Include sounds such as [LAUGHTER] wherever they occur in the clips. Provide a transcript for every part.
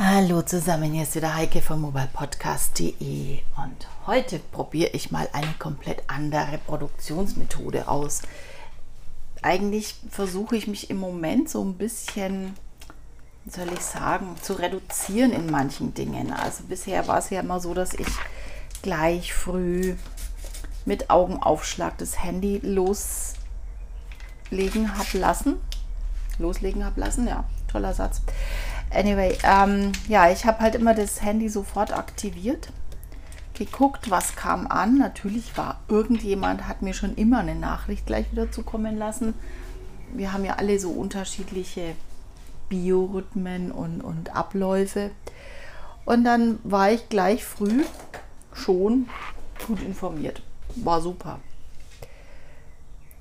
Hallo zusammen, hier ist wieder Heike vom mobilepodcast.de und heute probiere ich mal eine komplett andere Produktionsmethode aus. Eigentlich versuche ich mich im Moment so ein bisschen, soll ich sagen, zu reduzieren in manchen Dingen. Also bisher war es ja immer so, dass ich gleich früh mit Augenaufschlag das Handy loslegen habe lassen. Loslegen habe lassen, ja, toller Satz Anyway, ähm, ja, ich habe halt immer das Handy sofort aktiviert, geguckt, was kam an. Natürlich war irgendjemand, hat mir schon immer eine Nachricht gleich wieder zukommen lassen. Wir haben ja alle so unterschiedliche Biorhythmen und, und Abläufe. Und dann war ich gleich früh schon gut informiert. War super.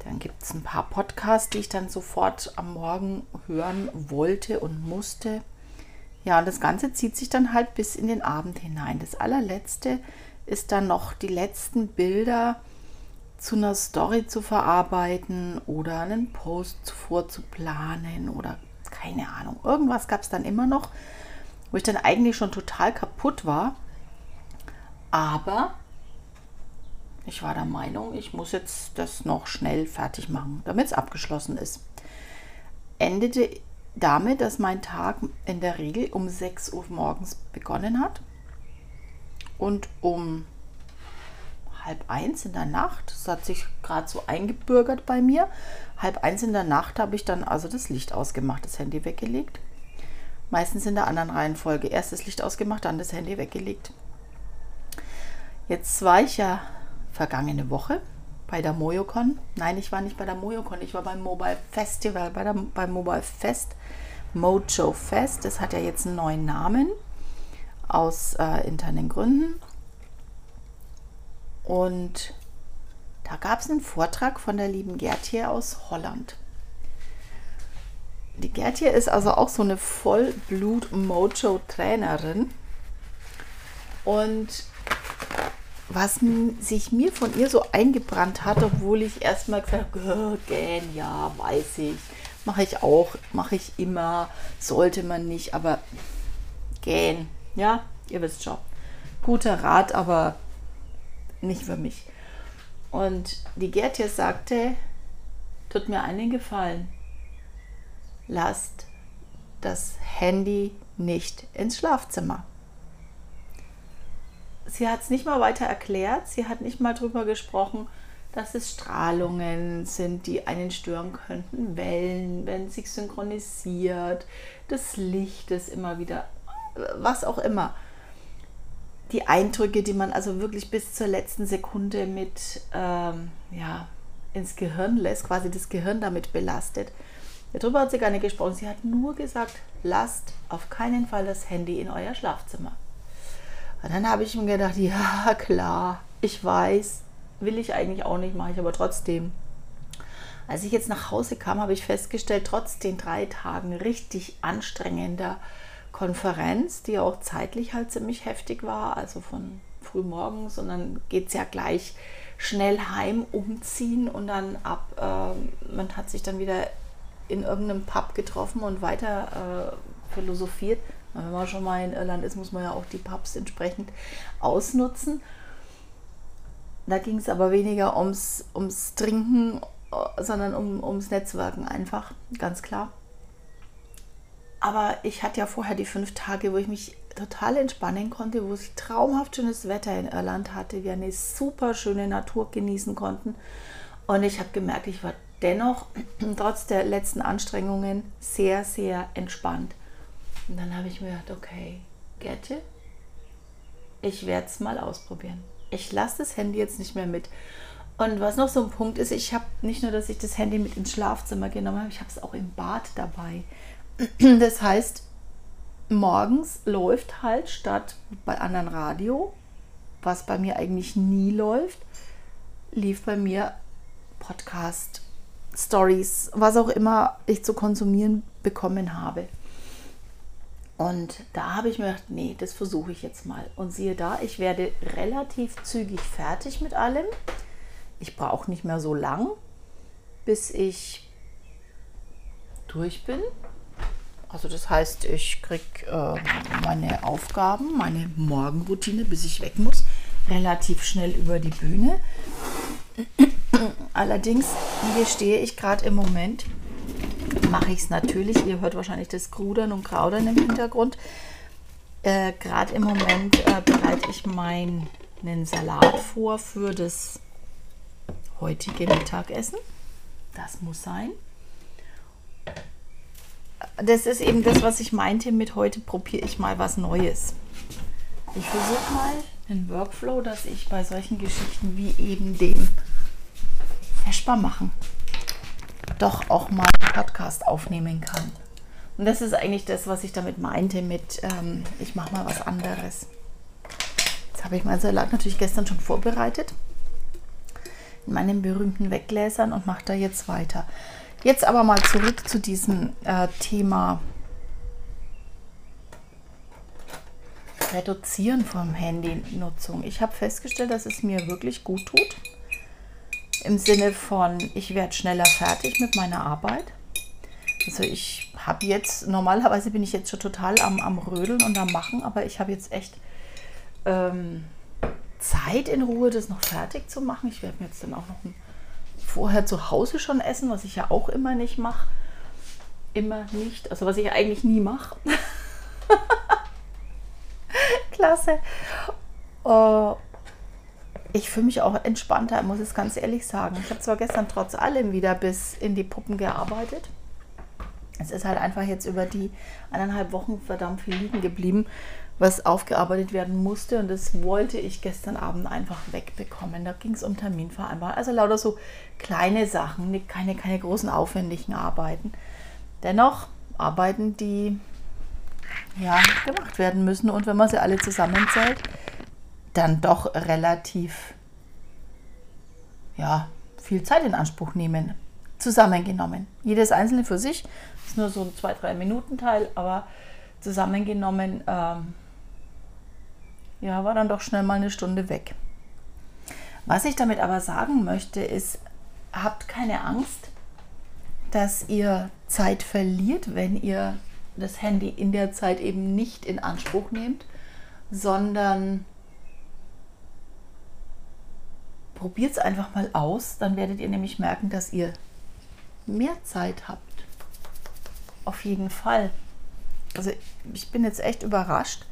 Dann gibt es ein paar Podcasts, die ich dann sofort am Morgen hören wollte und musste. Ja, und das Ganze zieht sich dann halt bis in den Abend hinein. Das allerletzte ist dann noch die letzten Bilder zu einer Story zu verarbeiten oder einen Post vorzuplanen oder keine Ahnung. Irgendwas gab es dann immer noch, wo ich dann eigentlich schon total kaputt war. Aber ich war der Meinung, ich muss jetzt das noch schnell fertig machen, damit es abgeschlossen ist. Endete damit, dass mein Tag in der Regel um 6 Uhr morgens begonnen hat und um halb eins in der Nacht, das hat sich gerade so eingebürgert bei mir, halb eins in der Nacht habe ich dann also das Licht ausgemacht, das Handy weggelegt. Meistens in der anderen Reihenfolge. Erst das Licht ausgemacht, dann das Handy weggelegt. Jetzt war ich ja vergangene Woche bei der MoyoCon. Nein, ich war nicht bei der MoyoCon, ich war beim Mobile Festival, bei der, beim Mobile Fest, Mojo Fest. Das hat ja jetzt einen neuen Namen aus äh, internen Gründen. Und da gab es einen Vortrag von der lieben Gertje aus Holland. Die Gertje ist also auch so eine Vollblut-Mojo-Trainerin. Und was sich mir von ihr so eingebrannt hat, obwohl ich erstmal gesagt habe, gähn, ja, weiß ich, mache ich auch, mache ich immer, sollte man nicht, aber gähn, ja, ihr wisst schon. Guter Rat, aber nicht für mich. Und die Gertje sagte, tut mir einen Gefallen, lasst das Handy nicht ins Schlafzimmer sie hat es nicht mal weiter erklärt. Sie hat nicht mal darüber gesprochen, dass es Strahlungen sind, die einen stören könnten, Wellen, wenn sich synchronisiert, das Licht ist immer wieder, was auch immer. Die Eindrücke, die man also wirklich bis zur letzten Sekunde mit ähm, ja, ins Gehirn lässt, quasi das Gehirn damit belastet. Darüber hat sie gar nicht gesprochen. Sie hat nur gesagt, lasst auf keinen Fall das Handy in euer Schlafzimmer. Und dann habe ich mir gedacht, ja klar, ich weiß, will ich eigentlich auch nicht, mache ich aber trotzdem. Als ich jetzt nach Hause kam, habe ich festgestellt, trotz den drei Tagen richtig anstrengender Konferenz, die auch zeitlich halt ziemlich heftig war, also von früh morgens und dann geht es ja gleich schnell heim, umziehen und dann ab, äh, man hat sich dann wieder in irgendeinem Pub getroffen und weiter äh, philosophiert. Wenn man schon mal in Irland ist, muss man ja auch die Pubs entsprechend ausnutzen. Da ging es aber weniger ums, ums Trinken, sondern um, ums Netzwerken einfach, ganz klar. Aber ich hatte ja vorher die fünf Tage, wo ich mich total entspannen konnte, wo ich traumhaft schönes Wetter in Irland hatte, wir eine super schöne Natur genießen konnten. Und ich habe gemerkt, ich war dennoch [CLEARS THROAT] trotz der letzten Anstrengungen sehr, sehr entspannt. Und dann habe ich mir gedacht, okay, Gertje, ich werde es mal ausprobieren. Ich lasse das Handy jetzt nicht mehr mit. Und was noch so ein Punkt ist, ich habe nicht nur, dass ich das Handy mit ins Schlafzimmer genommen habe, ich habe es auch im Bad dabei. [CLEARS THROAT] Das heißt, morgens läuft halt statt bei anderen Radio, was bei mir eigentlich nie läuft, lief bei mir Podcast, Stories, was auch immer ich zu konsumieren bekommen habe. Und da habe ich mir gedacht, nee, das versuche ich jetzt mal. Und siehe da, ich werde relativ zügig fertig mit allem. Ich brauche nicht mehr so lang, bis ich durch bin. Also das heißt, ich kriege äh, meine Aufgaben, meine Morgenroutine, bis ich weg muss, relativ schnell über die Bühne. [CLEARS THROAT] Allerdings gestehe ich gerade im Moment, mache ich es natürlich. Ihr hört wahrscheinlich das Grudern und Kraudern im Hintergrund. Äh, gerade im Moment äh, bereite ich meinen Salat vor für das heutige Mittagessen. Das muss sein. Das ist eben das, was ich meinte mit heute probiere ich mal was Neues. Ich versuche mal den Workflow, dass ich bei solchen Geschichten wie eben dem Feschbar machen doch auch mal einen Podcast aufnehmen kann. Und das ist eigentlich das, was ich damit meinte mit, ähm, ich mache mal was anderes. Jetzt habe ich meinen Salat natürlich gestern schon vorbereitet in meinen berühmten Weggläsern und mache da jetzt weiter. Jetzt aber mal zurück zu diesem äh, Thema Reduzieren von Handynutzung. Ich habe festgestellt, dass es mir wirklich gut tut. Im Sinne von, ich werde schneller fertig mit meiner Arbeit. Also ich habe jetzt, normalerweise bin ich jetzt schon total am, am Rödeln und am Machen, aber ich habe jetzt echt ähm, Zeit in Ruhe, das noch fertig zu machen. Ich werde mir jetzt dann auch noch ein, vorher zu Hause schon essen, was ich ja auch immer nicht mache. Immer nicht, also was ich eigentlich nie mache. [LAUGHS] Klasse. Uh, ich fühle mich auch entspannter, muss ich ganz ehrlich sagen. Ich habe zwar gestern trotz allem wieder bis in die Puppen gearbeitet. Es ist halt einfach jetzt über die eineinhalb Wochen verdammt viel liegen geblieben, was aufgearbeitet werden musste. Und das wollte ich gestern Abend einfach wegbekommen. Da ging es um Terminvereinbarung. Also lauter so kleine Sachen, keine, keine großen aufwendigen Arbeiten. Dennoch Arbeiten, die ja, gemacht werden müssen. Und wenn man sie alle zusammenzählt, dann doch relativ ja, viel Zeit in Anspruch nehmen. Zusammengenommen. Jedes einzelne für sich ist nur so ein 2-3 Minuten Teil, aber zusammengenommen ähm, ja, war dann doch schnell mal eine Stunde weg. Was ich damit aber sagen möchte, ist, habt keine Angst, dass ihr Zeit verliert, wenn ihr das Handy in der Zeit eben nicht in Anspruch nehmt, sondern probiert es einfach mal aus, dann werdet ihr nämlich merken, dass ihr mehr Zeit habt. Auf jeden Fall. Also ich bin jetzt echt überrascht.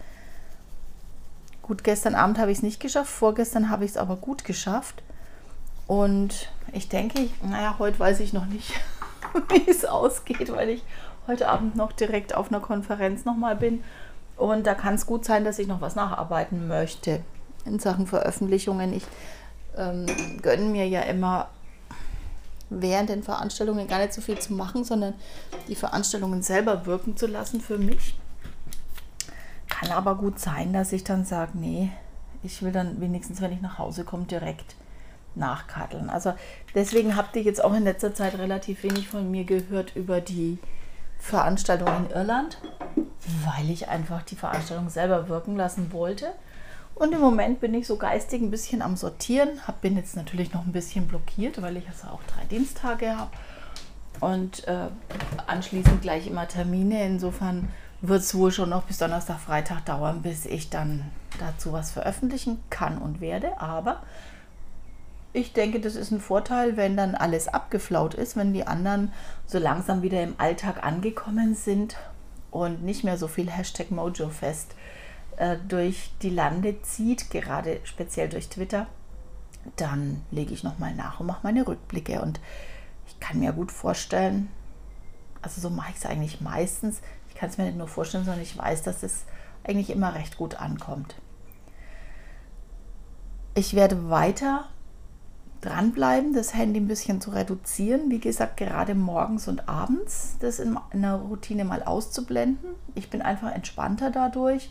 Gut, gestern Abend habe ich es nicht geschafft, vorgestern habe ich es aber gut geschafft. Und ich denke, naja, heute weiß ich noch nicht, [LAUGHS] wie es ausgeht, weil ich heute Abend noch direkt auf einer Konferenz nochmal bin. Und da kann es gut sein, dass ich noch was nacharbeiten möchte in Sachen Veröffentlichungen. Ich ähm, gönne mir ja immer während den Veranstaltungen gar nicht so viel zu machen, sondern die Veranstaltungen selber wirken zu lassen für mich. Kann aber gut sein, dass ich dann sage, nee, ich will dann wenigstens, wenn ich nach Hause komme, direkt nachkaddeln. Also deswegen habt ihr jetzt auch in letzter Zeit relativ wenig von mir gehört über die Veranstaltung in Irland, weil ich einfach die Veranstaltung selber wirken lassen wollte. Und im Moment bin ich so geistig ein bisschen am Sortieren. Hab, bin jetzt natürlich noch ein bisschen blockiert, weil ich also auch drei Dienstage habe. Und äh, anschließend gleich immer Termine. Insofern wird es wohl schon noch bis Donnerstag, Freitag dauern, bis ich dann dazu was veröffentlichen kann und werde. Aber ich denke, das ist ein Vorteil, wenn dann alles abgeflaut ist, wenn die anderen so langsam wieder im Alltag angekommen sind und nicht mehr so viel Hashtag Mojo fest äh, durch die Lande zieht, gerade speziell durch Twitter, dann lege ich nochmal nach und mache meine Rückblicke. Und ich kann mir gut vorstellen, also so mache ich es eigentlich meistens, ich kann es mir nicht nur vorstellen, sondern ich weiß, dass es eigentlich immer recht gut ankommt. Ich werde weiter dranbleiben, das Handy ein bisschen zu reduzieren. Wie gesagt, gerade morgens und abends das in einer Routine mal auszublenden. Ich bin einfach entspannter dadurch,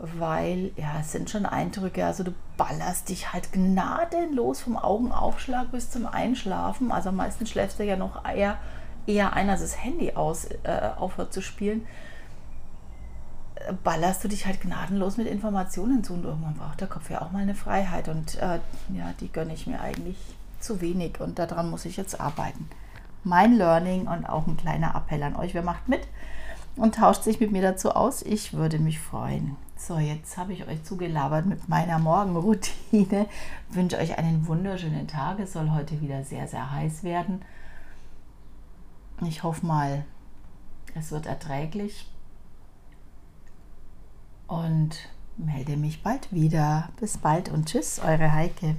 weil ja, es sind schon Eindrücke. Also du ballerst dich halt gnadenlos vom Augenaufschlag bis zum Einschlafen. Also meistens schläfst du ja noch eher, eher ein, als das Handy aus, äh, aufhört zu spielen ballerst du dich halt gnadenlos mit Informationen zu und irgendwann braucht der Kopf ja auch mal eine Freiheit und äh, ja, die gönne ich mir eigentlich zu wenig und daran muss ich jetzt arbeiten. Mein Learning und auch ein kleiner Appell an euch, wer macht mit? und tauscht sich mit mir dazu aus. Ich würde mich freuen. So, jetzt habe ich euch zugelabert mit meiner Morgenroutine. [LAUGHS] wünsche euch einen wunderschönen Tag. Es soll heute wieder sehr, sehr heiß werden. Ich hoffe mal, es wird erträglich. Und melde mich bald wieder. Bis bald und tschüss, eure Heike.